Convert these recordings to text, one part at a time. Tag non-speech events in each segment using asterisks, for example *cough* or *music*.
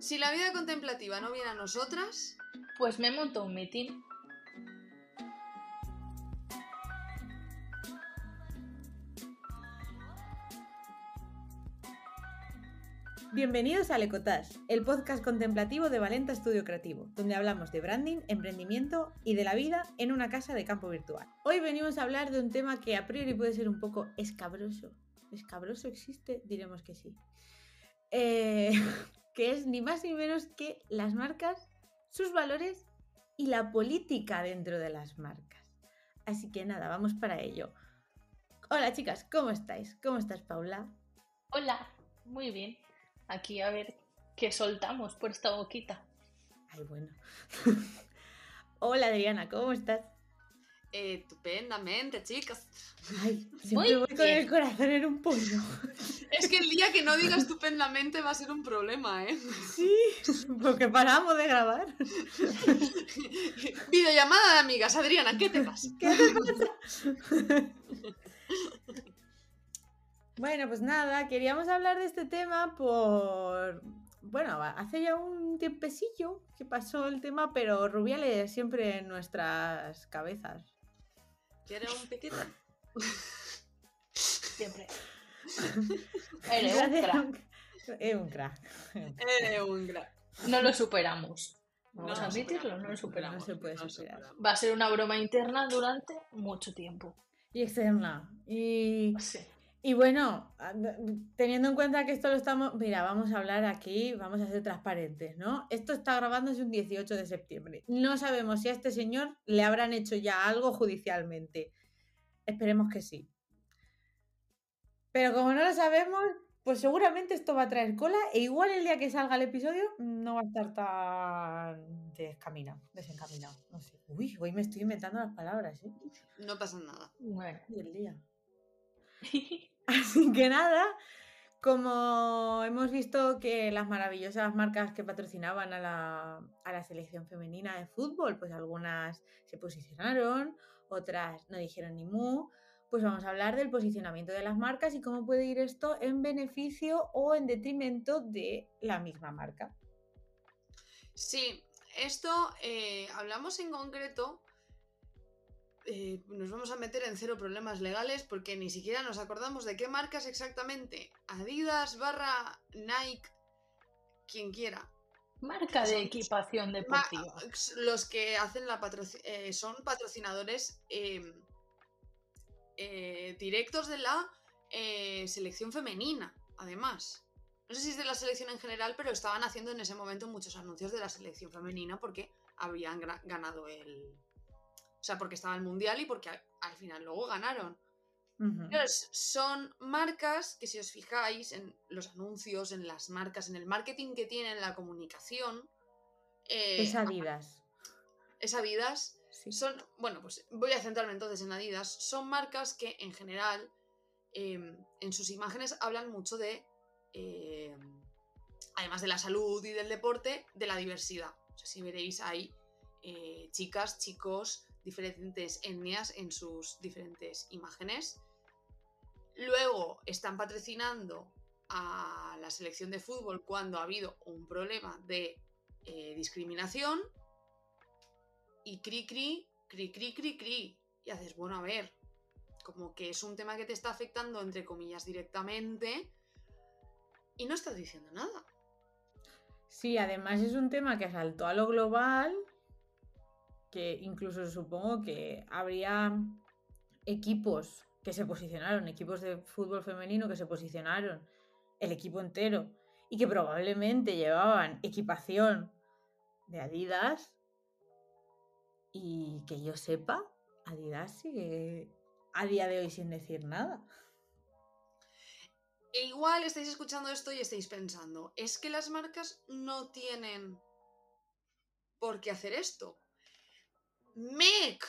Si la vida contemplativa no viene a nosotras, Pues me monto un meeting. Bienvenidos a Lecotage, el podcast contemplativo de Valenta Estudio Creativo, donde hablamos de branding, emprendimiento y de la vida en una casa de campo virtual. Hoy venimos a hablar de un tema que a priori puede ser un poco escabroso. ¿Escabroso existe? Diremos que sí. Eh, que es ni más ni menos que las marcas, sus valores y la política dentro de las marcas. Así que nada, vamos para ello. Hola chicas, ¿cómo estáis? ¿Cómo estás, Paula? Hola, muy bien. Aquí a ver qué soltamos por esta boquita. Ay, bueno. *laughs* Hola Adriana, ¿cómo estás? Estupendamente, chicas. Ay, Muy siempre voy con el corazón en un pollo. Es que el día que no diga estupendamente va a ser un problema, ¿eh? Sí, porque paramos de grabar. Videollamada de amigas, Adriana, ¿qué te pasa? ¿Qué te pasa? Bueno, pues nada, queríamos hablar de este tema por... Bueno, hace ya un tiempecillo que pasó el tema, pero Rubiales siempre en nuestras cabezas. ¿Quieres un piquito? *laughs* Siempre. *laughs* Eres un crack. Es un crack. Eh, un gra- No lo superamos. Vamos a admitirlo, no lo superamos. No se puede no superar. Va a ser una broma interna durante mucho tiempo. Y externa. Y Sí. Y bueno, a- teniendo en cuenta que esto lo estamos, mira, vamos a hablar aquí, vamos a ser transparentes, ¿no? Esto está grabándose un 18 de septiembre. No sabemos si a este señor le habrán hecho ya algo judicialmente. Esperemos que sí. Pero como no lo sabemos, pues seguramente esto va a traer cola e igual el día que salga el episodio no va a estar tan descaminado, desencaminado. No sé. Uy, hoy me estoy inventando las palabras, ¿eh? No pasa nada. Bueno. Y el día. *laughs* *laughs* Así que nada, como hemos visto que las maravillosas marcas que patrocinaban a la, a la selección femenina de fútbol, pues algunas se posicionaron, otras no dijeron ni mu, pues vamos a hablar del posicionamiento de las marcas y cómo puede ir esto en beneficio o en detrimento de la misma marca. Sí, esto eh, hablamos en concreto. Eh, nos vamos a meter en cero problemas legales porque ni siquiera nos acordamos de qué marcas exactamente. Adidas barra Nike, quien quiera. Marca de equipación deportiva. los que hacen la patroci- eh, son patrocinadores eh, eh, directos de la selección femenina, además. No sé si es de la selección en general, pero estaban haciendo en ese momento muchos anuncios de la selección femenina porque habían ganado el... O sea, porque estaba el mundial y porque al, al final luego ganaron. Son marcas que si os fijáis en los anuncios, en las marcas, en el marketing que tienen, la comunicación... eh, Es Adidas. es Adidas, Sí. son, bueno, pues voy a centrarme entonces en Adidas, son marcas que en general eh, en sus imágenes hablan mucho de, eh, además de la salud y del deporte, de la diversidad. O sea, si veréis hay eh, chicas, chicos, diferentes etnias en sus diferentes imágenes. Luego están patrocinando a la selección de fútbol cuando ha habido un problema de eh, discriminación y cri cri, cri cri cri cri. Y haces, bueno, a ver, como que es un tema que te está afectando, entre comillas, directamente y no estás diciendo nada. Sí, además es un tema que saltó a lo global, que incluso supongo que habría equipos que se posicionaron, equipos de fútbol femenino que se posicionaron, el equipo entero, y que probablemente llevaban equipación de Adidas, y que yo sepa, Adidas sigue a día de hoy sin decir nada. E igual estáis escuchando esto y estáis pensando, es que las marcas no tienen por qué hacer esto. MEC,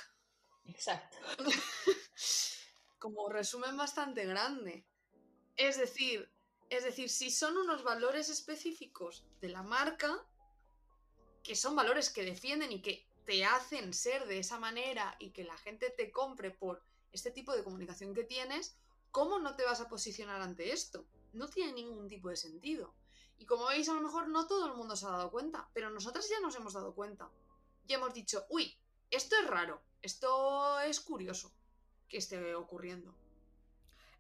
Exacto. *laughs* como resumen bastante grande. Es decir, es decir, si son unos valores específicos de la marca, que son valores que defienden y que te hacen ser de esa manera y que la gente te compre por este tipo de comunicación que tienes, ¿cómo no te vas a posicionar ante esto? No tiene ningún tipo de sentido. Y como veis, a lo mejor no todo el mundo se ha dado cuenta, pero nosotras ya nos hemos dado cuenta. Y hemos dicho, uy, esto es raro, esto es curioso que esté ocurriendo.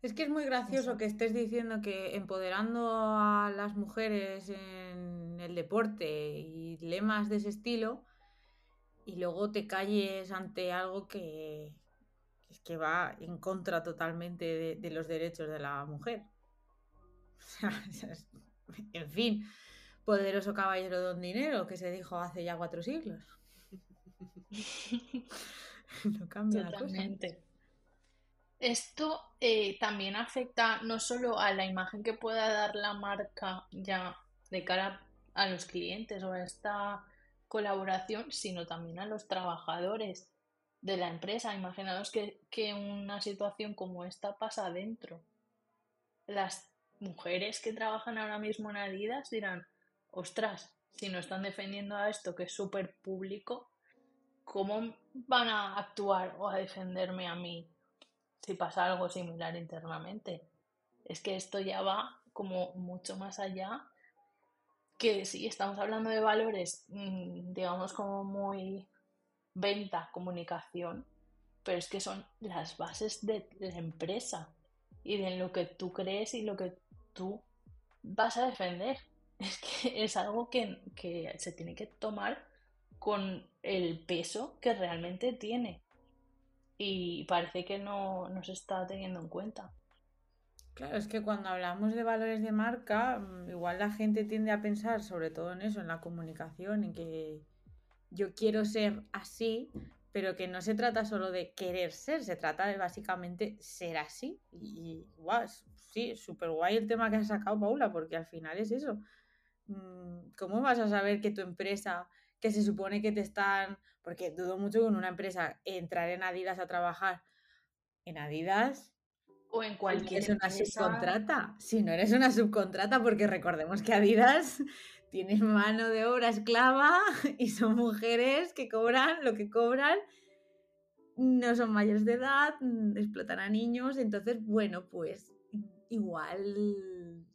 Es que es muy gracioso que estés diciendo que empoderando a las mujeres en el deporte y lemas de ese estilo, y luego te calles ante algo que, que va en contra totalmente de, de los derechos de la mujer. *laughs* en fin, poderoso caballero don dinero que se dijo hace ya cuatro siglos. *laughs* no cambia Totalmente. La cosa. Esto eh, también afecta no solo a la imagen que pueda dar la marca ya de cara a los clientes o a esta colaboración, sino también a los trabajadores de la empresa. Imaginaos que, que una situación como esta pasa adentro. Las mujeres que trabajan ahora mismo en Adidas dirán, ostras, si no están defendiendo a esto que es súper público, ¿cómo van a actuar o a defenderme a mí si pasa algo similar internamente? Es que esto ya va como mucho más allá que si estamos hablando de valores, mm, digamos como muy venta, comunicación, pero es que son las bases de la empresa y de lo que tú crees y lo que tú vas a defender. *laughs* Es que es algo que, que se tiene que tomar con el peso que realmente tiene. Y parece que no, no se está teniendo en cuenta. Claro, es que cuando hablamos de valores de marca, mm, igual la gente tiende a pensar sobre todo en eso, en la comunicación, en que yo quiero ser así, pero que no se trata solo de querer ser, se trata de básicamente ser así. Y, guau, sí, súper guay el tema que has sacado, Paula, porque al final es eso. Mm, ¿Cómo vas a saber que tu empresa, que se supone que te están, porque dudo mucho con una empresa entrar en Adidas a trabajar en Adidas o en cualquier es una subcontrata. Si no eres una subcontrata, porque recordemos que Adidas *laughs* tiene mano de obra esclava *laughs* y son mujeres que cobran lo que cobran, no son mayores de edad, mm, explotan a niños, entonces, bueno, pues igual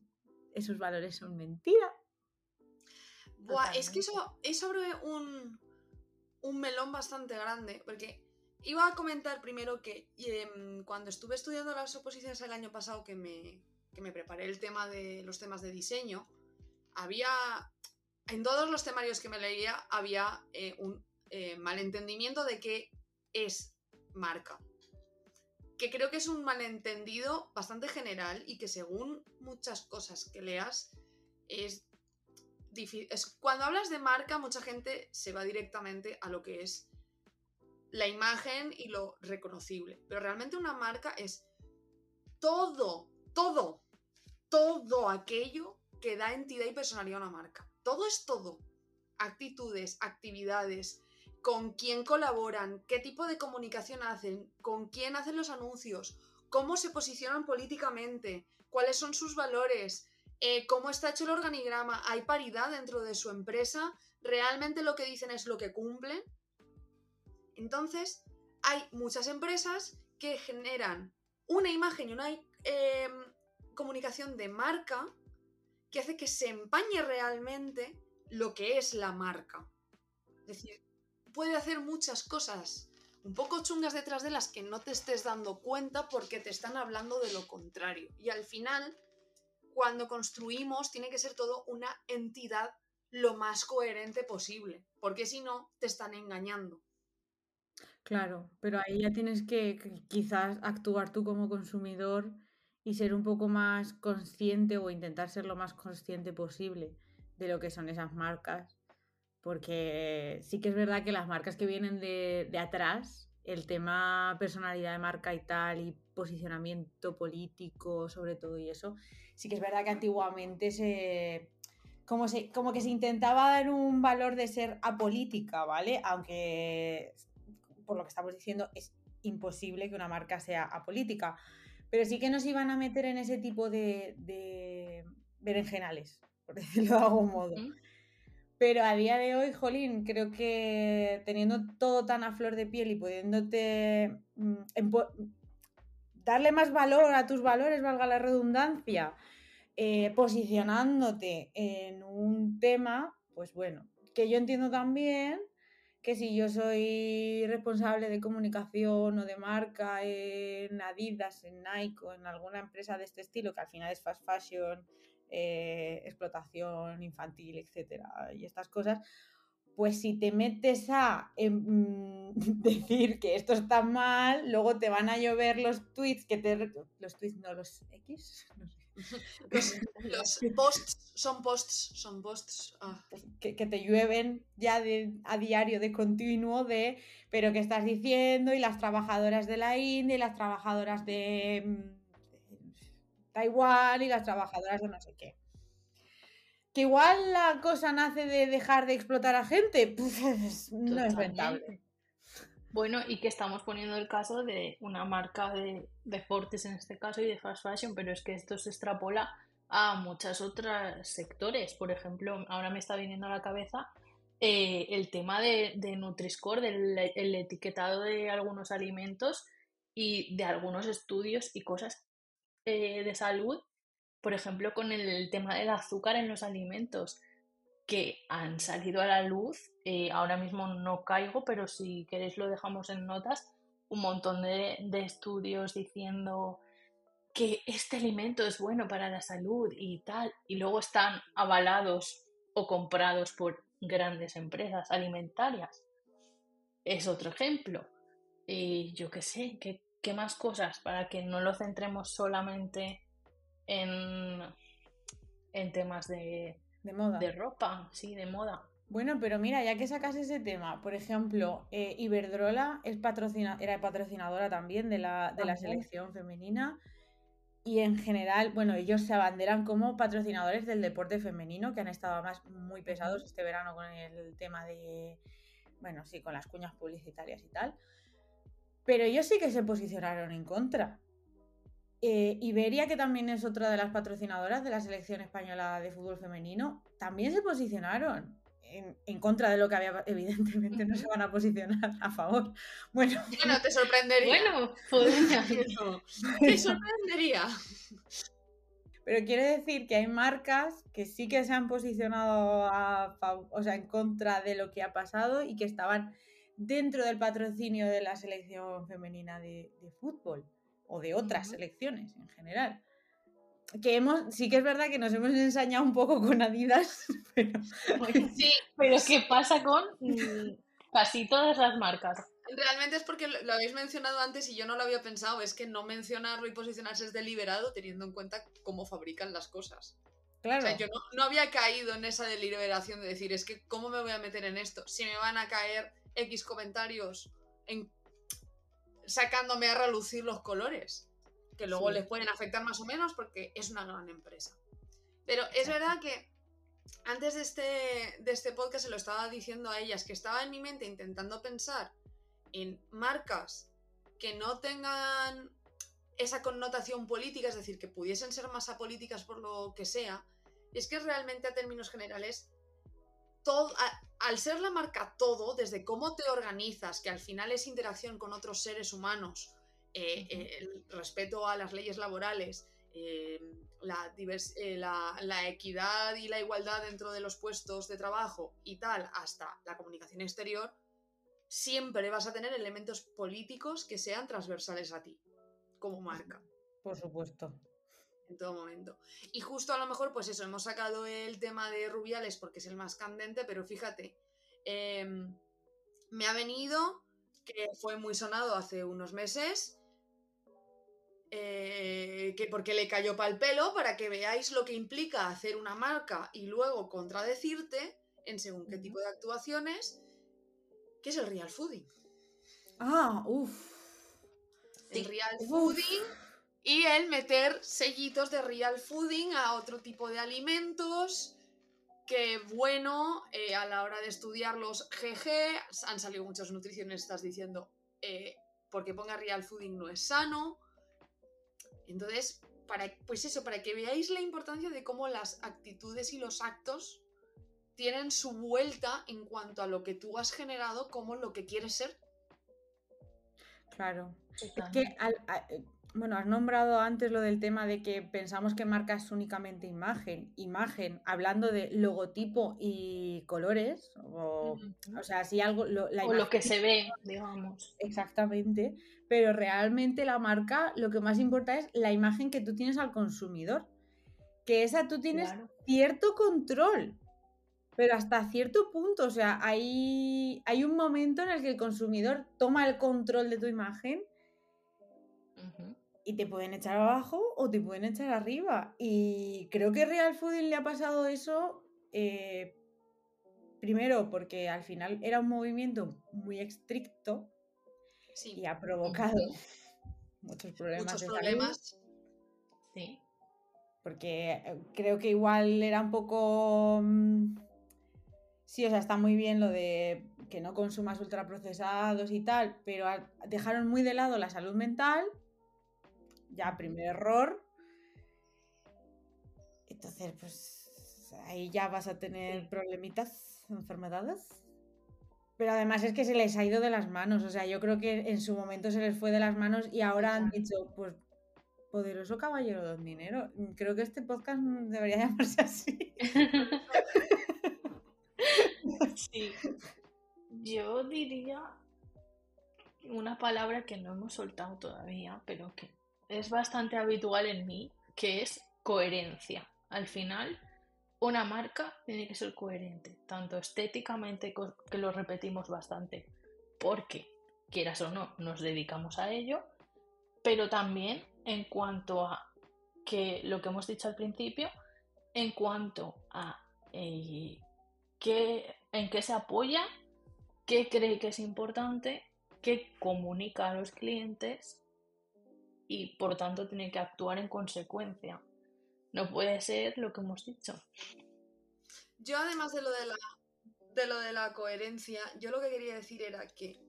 esos valores son mentira. Es que eso, eso abre un, un melón bastante grande, porque iba a comentar primero que em, cuando estuve estudiando las oposiciones el año pasado, que me, que me preparé el tema de los temas de diseño, había, en todos los temarios que me leía, había eh, un eh, malentendimiento de qué es marca. Que creo que es un malentendido bastante general y que según muchas cosas que leas es cuando hablas de marca, mucha gente se va directamente a lo que es la imagen y lo reconocible. Pero realmente una marca es todo, todo, todo aquello que da entidad y personalidad a una marca. Todo es todo. Actitudes, actividades, con quién colaboran, qué tipo de comunicación hacen, con quién hacen los anuncios, cómo se posicionan políticamente, cuáles son sus valores, eh, cómo está hecho el organigrama, hay paridad dentro de su empresa, realmente lo que dicen es lo que cumplen. Entonces, hay muchas empresas que generan una imagen y una em, comunicación de marca que hace que se empañe realmente lo que es la marca. Es decir, puede hacer muchas cosas un poco chungas detrás de las que no te estés dando cuenta porque te están hablando de lo contrario. Y al final, cuando construimos, tiene que ser todo una entidad lo más coherente posible, porque si no, te están engañando. Claro, pero ahí ya tienes que quizás actuar tú como consumidor y ser un poco más consciente o intentar ser lo más consciente posible de lo que son esas marcas. Porque sí que es verdad que las marcas que vienen de, de atrás, el tema personalidad de marca y tal, y posicionamiento político sobre todo y eso, sí que es verdad que antiguamente se como, se, como que se intentaba dar un valor de ser apolítica, ¿vale? Aunque, por lo que estamos diciendo, es imposible que una marca sea apolítica. Pero sí que nos iban a meter en ese tipo de, de berenjenales, por *laughs* decirlo de algún modo. Pero a día de hoy, Jolín, creo que teniendo todo tan a flor de piel y pudiéndote mm, darle más valor a tus valores, valga la redundancia, eh, posicionándote en un tema, pues bueno, que yo entiendo también que si yo soy responsable de comunicación o de marca en Adidas, en Nike o en alguna empresa de este estilo, que al final es fast fashion, eh, explotación infantil, etcétera, y estas cosas, pues si te metes a em, *laughs* decir que esto está mal, luego te van a llover los tweets que te... Los tweets, no, los X, *laughs* no sé. *laughs* Los, posts son posts, son posts. Ah. Que, te llueven ya de, a diario de continuo de, pero ¿qué estás diciendo? Y las trabajadoras de la India, y las trabajadoras de, mm, Taiwán, y las trabajadoras de no sé qué. Que igual la cosa nace de dejar de explotar a gente, *laughs* pues no es rentable. Bueno, y que estamos poniendo el caso de una marca de deportes en este caso y de fast fashion, pero es que esto se extrapola a muchos otros sectores. Por ejemplo, ahora me está viniendo a la cabeza eh, el tema de, de Nutri-Score, del el etiquetado de algunos alimentos y de algunos estudios y cosas eh, de salud. Por ejemplo, con el tema del azúcar en los alimentos que han salido a la luz. Eh, ahora mismo no caigo, pero si queréis lo dejamos en notas. Un montón de, estudios diciendo que este alimento es bueno para la salud y tal. Y luego están avalados o comprados por grandes empresas alimentarias. Es otro ejemplo. Yo qué sé, ¿qué, ¿qué más cosas para que no lo centremos solamente en, en temas de, de moda. De ropa, sí, de moda. Bueno, pero mira, ya que sacas ese tema, por ejemplo, eh, Iberdrola es patrocina era patrocinadora también de la, de la selección femenina y en general, bueno, ellos se abanderan como patrocinadores del deporte femenino, que han estado además muy pesados este verano con el tema de, bueno, sí, con las cuñas publicitarias y tal. Pero ellos sí que se posicionaron en contra. Eh, Iberia, que también es otra de las patrocinadoras de la selección española de fútbol femenino, también se posicionaron en, contra de lo que había, *laughs* evidentemente no se van a posicionar a favor. Bueno, bueno te sorprendería. Bueno, podría. te *laughs* sorprendería. Pero quiero decir que hay marcas que sí que se han posicionado a, o sea, en contra de lo que ha pasado y que estaban dentro del patrocinio de la selección femenina de fútbol o de otras selecciones en general. Que hemos, sí que es verdad que nos hemos ensañado un poco con Adidas, *laughs* pero, sí, pero ¿qué pasa con mm, casi todas las marcas? Realmente es porque lo habéis mencionado antes y yo no lo había pensado, es que no mencionarlo y posicionarse es deliberado teniendo en cuenta cómo fabrican las cosas. Claro. O sea, yo no, no, había caído en esa deliberación de decir, es que ¿cómo me voy a meter en esto? Si me van a caer X comentarios en sacándome a relucir los colores, que luego les pueden afectar más o menos porque es una gran empresa. Pero es verdad que antes de este, de este podcast se lo estaba diciendo a ellas, que estaba en mi mente intentando pensar en marcas que no tengan esa connotación política, es decir, que pudiesen ser más apolíticas por lo que sea, y es que realmente a términos generales, todo, al ser la marca todo, desde cómo te organizas, que al final es interacción con otros seres humanos, eh, eh, el respeto a las leyes laborales, eh, la, la, equidad y la igualdad dentro de los puestos de trabajo y tal, hasta la comunicación exterior, siempre vas a tener elementos políticos que sean transversales a ti, como marca. Por supuesto en todo momento. Y justo a lo mejor, pues eso, hemos sacado el tema de Rubiales porque es el más candente, pero fíjate, em, me ha venido, que fue muy sonado hace unos meses, eh, que porque le cayó pal pelo, para que veáis lo que implica hacer una marca y luego contradecirte en según qué tipo de actuaciones, que es el real fooding. Ah, uff. El real fooding y el meter sellitos de real fooding a otro tipo de alimentos. Que bueno, eh, a la hora de estudiar los GG, han salido muchas nutricionistas diciendo eh, porque ponga real fooding no es sano. Entonces, para, pues eso, para que veáis la importancia de cómo las actitudes y los actos tienen su vuelta en cuanto a lo que tú has generado como lo que quieres ser. Claro. Es que al, bueno, has nombrado antes lo del tema de que pensamos que marca es únicamente imagen. Imagen, hablando de logotipo y colores, o, o sea, si algo... Lo, o lo que se ve, digamos. Exactamente, pero realmente la marca lo que más importa es la imagen que tú tienes al consumidor. Que esa tú tienes cierto control, pero hasta cierto punto, o sea, hay, hay un momento en el que el consumidor toma el control de tu imagen y te pueden echar abajo o te pueden echar arriba. Y creo que Real Fooding le ha pasado eso, eh, primero porque al final era un movimiento muy estricto y ha provocado *laughs* muchos problemas. Muchos problemas. Sí. Porque eh, creo que igual era un poco... Mm, sí, o sea, está muy bien lo de que no consumas ultraprocesados y tal, pero dejaron muy de lado la salud mental ya primer error. Entonces, pues ahí ya vas a tener problemitas, enfermedades. Pero además es que se les ha ido de las manos. O sea, yo creo que en su momento se les fue de las manos y ahora han dicho, pues, poderoso caballero don dinero. Creo que este podcast debería *laughs* llamarse así. Sí. Yo diría una palabra que no hemos soltado todavía, pero que es bastante habitual en mí, que es coherencia. Al final, una marca tiene que ser coherente, tanto estéticamente, que lo repetimos bastante, porque, quieras o no, nos dedicamos a ello, pero también en cuanto a que lo que hemos dicho al principio, en cuanto a eh, en qué se apoya, qué cree que es importante, qué comunica a los clientes y por tanto tiene que actuar en consecuencia. No puede ser lo que hemos dicho. Yo además de lo de la, de lo de la coherencia, yo lo que quería decir era que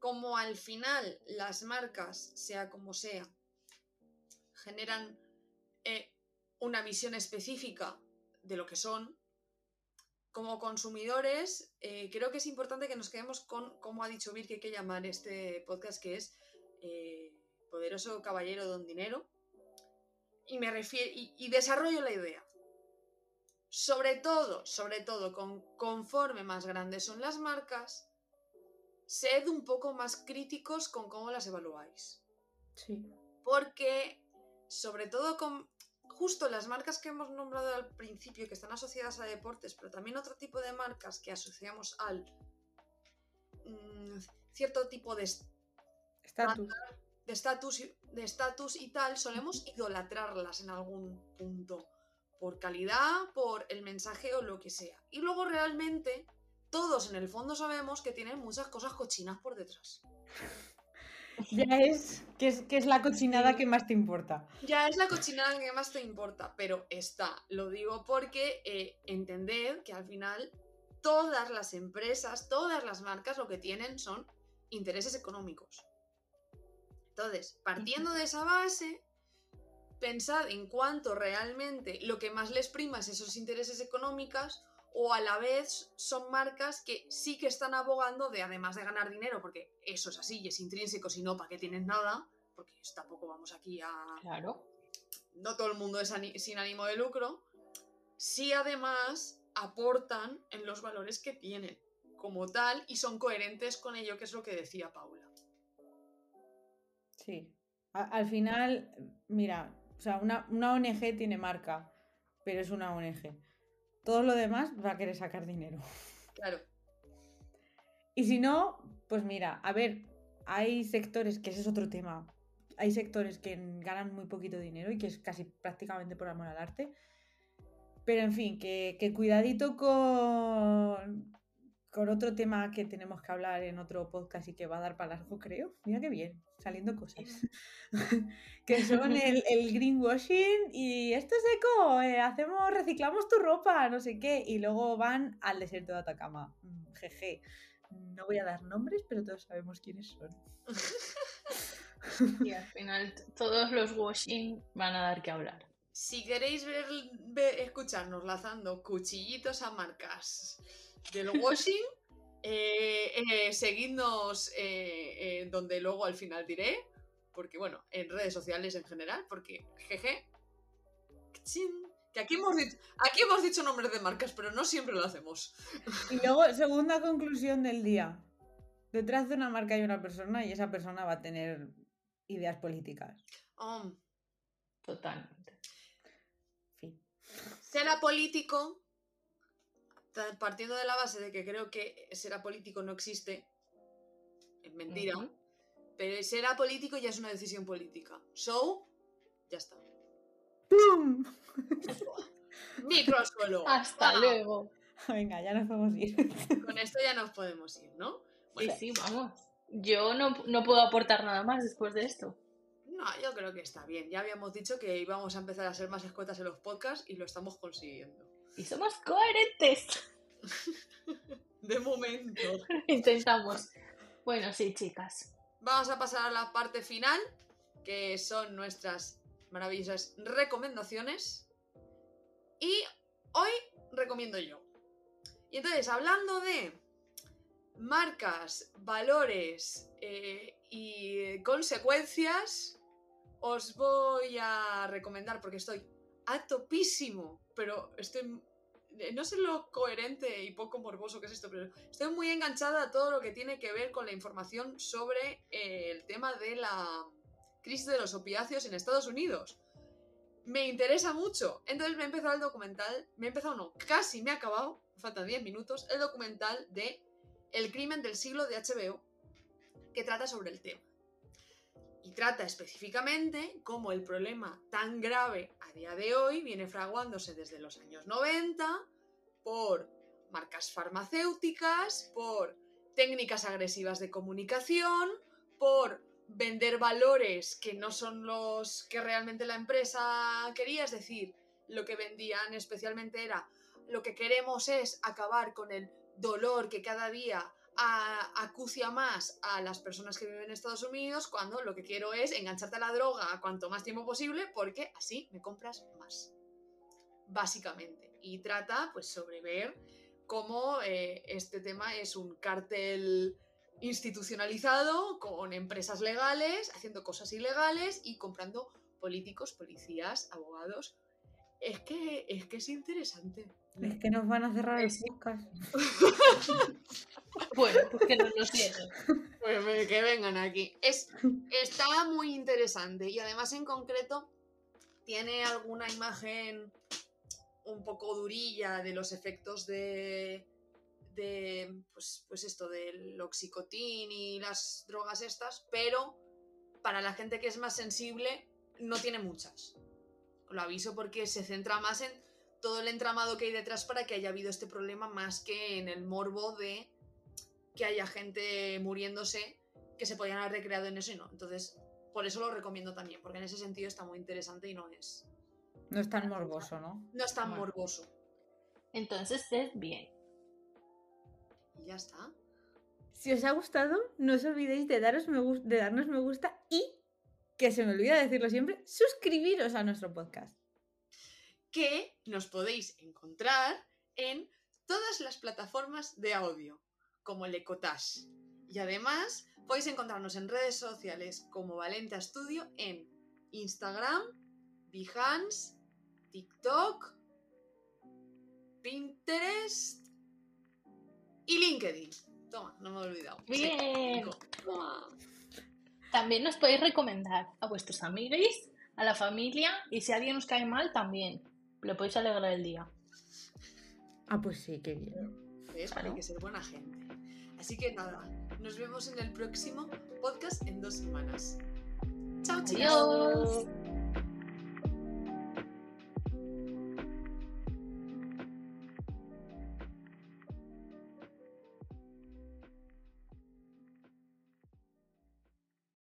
como al final las marcas, sea como sea, generan eh, una visión específica de lo que son, como consumidores, eh, creo que es importante que nos quedemos con, como ha dicho Vir, que hay que llamar este podcast, que es eh, poderoso caballero don dinero. Y me refiero. Y, desarrollo la idea. Sobre todo, sobre todo, con, conforme más grandes son las marcas, sed un poco más críticos con cómo las evaluáis. Sí. Porque, sobre todo con justo las marcas que hemos nombrado al principio, que están asociadas a deportes, pero también otro tipo de marcas que asociamos al mm, cierto tipo de estatus de estatus de estatus y tal, solemos idolatrarlas en algún punto. Por calidad, por el mensaje o lo que sea. Y luego realmente, todos en el fondo sabemos que tienen muchas cosas cochinas por detrás. *laughs* Ya es que, es que es la cochinada que más te importa. Ya es la cochinada que más te importa, pero está. Lo digo porque eh, entended que al final todas las empresas, todas las marcas lo que tienen son intereses económicos. Entonces, partiendo de esa base, pensad en cuánto realmente lo que más les prima es esos intereses económicos o a la vez son marcas que sí que están abogando de, además de ganar dinero, porque eso es así y es intrínseco, si no, ¿para qué tienen nada? Porque tampoco vamos aquí a... Claro. No todo el mundo es sin ánimo de lucro. Sí además aportan en los valores que tienen como tal y son coherentes con ello, que es lo que decía Paula. Sí. al final, mira, o sea, una, ONG tiene marca, pero es una ONG. Todo lo demás va a querer sacar dinero. *laughs* Claro. Y si no, pues mira, a ver, hay sectores, que ese es otro tema, hay sectores que ganan muy poquito dinero y que es casi prácticamente por amor al arte. Pero en fin, que, que cuidadito con, con otro tema que tenemos que hablar en otro podcast y que va a dar para largo, creo. Mira qué bien, saliendo cosas. *laughs* que son el, greenwashing y esto es eco, eh, hacemos, reciclamos tu ropa, no sé qué, y luego van al desierto de Atacama. Mm, jeje. No voy a dar nombres, pero todos sabemos quiénes son. *laughs* y al final todos los washing van a dar que hablar. Si queréis ver, escucharnos lanzando cuchillitos a marcas del washing. Eh, eh, seguidnos eh, donde luego al final diré. porque bueno, en redes sociales en general, porque jeje, que aquí hemos, dicho, aquí hemos dicho nombres de marcas, pero no siempre lo hacemos. Y luego, segunda conclusión del día. Detrás de una marca hay una persona y esa persona va a tener ideas políticas. Oh, Totalmente. Fin. será político, partiendo de la base de que creo que será político no existe, es mentira, pero será político ya es una decisión política. So, ya está. ¡Pum! *laughs* Micro al suelo. Hasta luego. *laughs* Venga, ya nos podemos ir. *laughs* Con esto ya nos podemos ir, ¿no? Sí, Bueno, sí, vamos. Yo no, no puedo aportar nada más después de esto. no, yo creo que está bien. Ya habíamos dicho que íbamos a empezar a ser más escuetas en los podcasts y lo estamos consiguiendo. Y somos coherentes. *laughs* De momento. *laughs* Intentamos. Bueno, sí, chicas. Vamos a pasar a la parte final, que son nuestras maravillosas recomendaciones. Y hoy recomiendo yo. Y entonces, hablando de marcas, valores eh, y consecuencias, os voy a recomendar, porque estoy a topísimo, pero estoy... eh, No sé lo coherente y poco morboso que es esto, pero estoy muy enganchada a todo lo que tiene que ver con la información sobre eh, el tema de la crisis de los opiáceos en Estados Unidos. Me interesa mucho. Entonces me he empezado el documental, me he empezado, no, casi me ha acabado, faltan 10 minutos, el documental de El crimen del siglo de HBO, que trata sobre el tema. Y trata específicamente cómo el problema tan grave a día de hoy viene fraguándose desde los años 90 por marcas farmacéuticas, por técnicas agresivas de comunicación, por vender valores que no son los que realmente la empresa quería, es decir, lo que vendían especialmente era lo que queremos es acabar con el dolor que cada día a- acucia más a las personas que viven en Estados Unidos cuando lo que quiero es engancharte a la droga cuanto más tiempo posible porque así me compras más. Básicamente. Y trata pues sobre ver cómo eh, este tema es un cártel institucionalizado con empresas legales, haciendo cosas ilegales y comprando políticos, policías, abogados. Es que es, que es interesante. Es que nos van a cerrar el podcast. *laughs* Bueno, pues que nos lo cierren. Pues que vengan aquí. Es, está muy interesante y además en concreto tiene alguna imagen un poco durilla de los efectos de, de pues, pues esto del oxicotín y las drogas estas, pero para la gente que es más sensible no tiene muchas. Lo aviso porque se centra más en todo el entramado que hay detrás para que haya habido este problema más que en el morbo de que haya gente muriéndose que se podían haber recreado en eso y no. Entonces, por eso lo recomiendo también, porque en ese sentido está muy interesante y no es, No es tan morboso, ¿no? no es tan Bueno. morboso. Entonces es bien. Y ya está. Si os ha gustado, no os olvidéis de, daros me de darnos me gusta y, que se me olvida decirlo siempre, suscribiros a nuestro podcast. Que nos podéis encontrar en todas las plataformas de audio, como el Ecotash. Y además podéis encontrarnos en redes sociales como Valenta Studio en Instagram, Behance, TikTok, Pinterest y LinkedIn. Toma, no me he olvidado. Bien. También nos podéis recomendar a vuestros amigos, a la familia y si alguien os cae mal también. Le podéis alegrar el día. Ah, pues sí, qué bien. ¿Ves? Claro. Hay que ser buena gente. Así que nada, nos vemos en el próximo podcast en dos semanas. Chao, chicos. Adiós.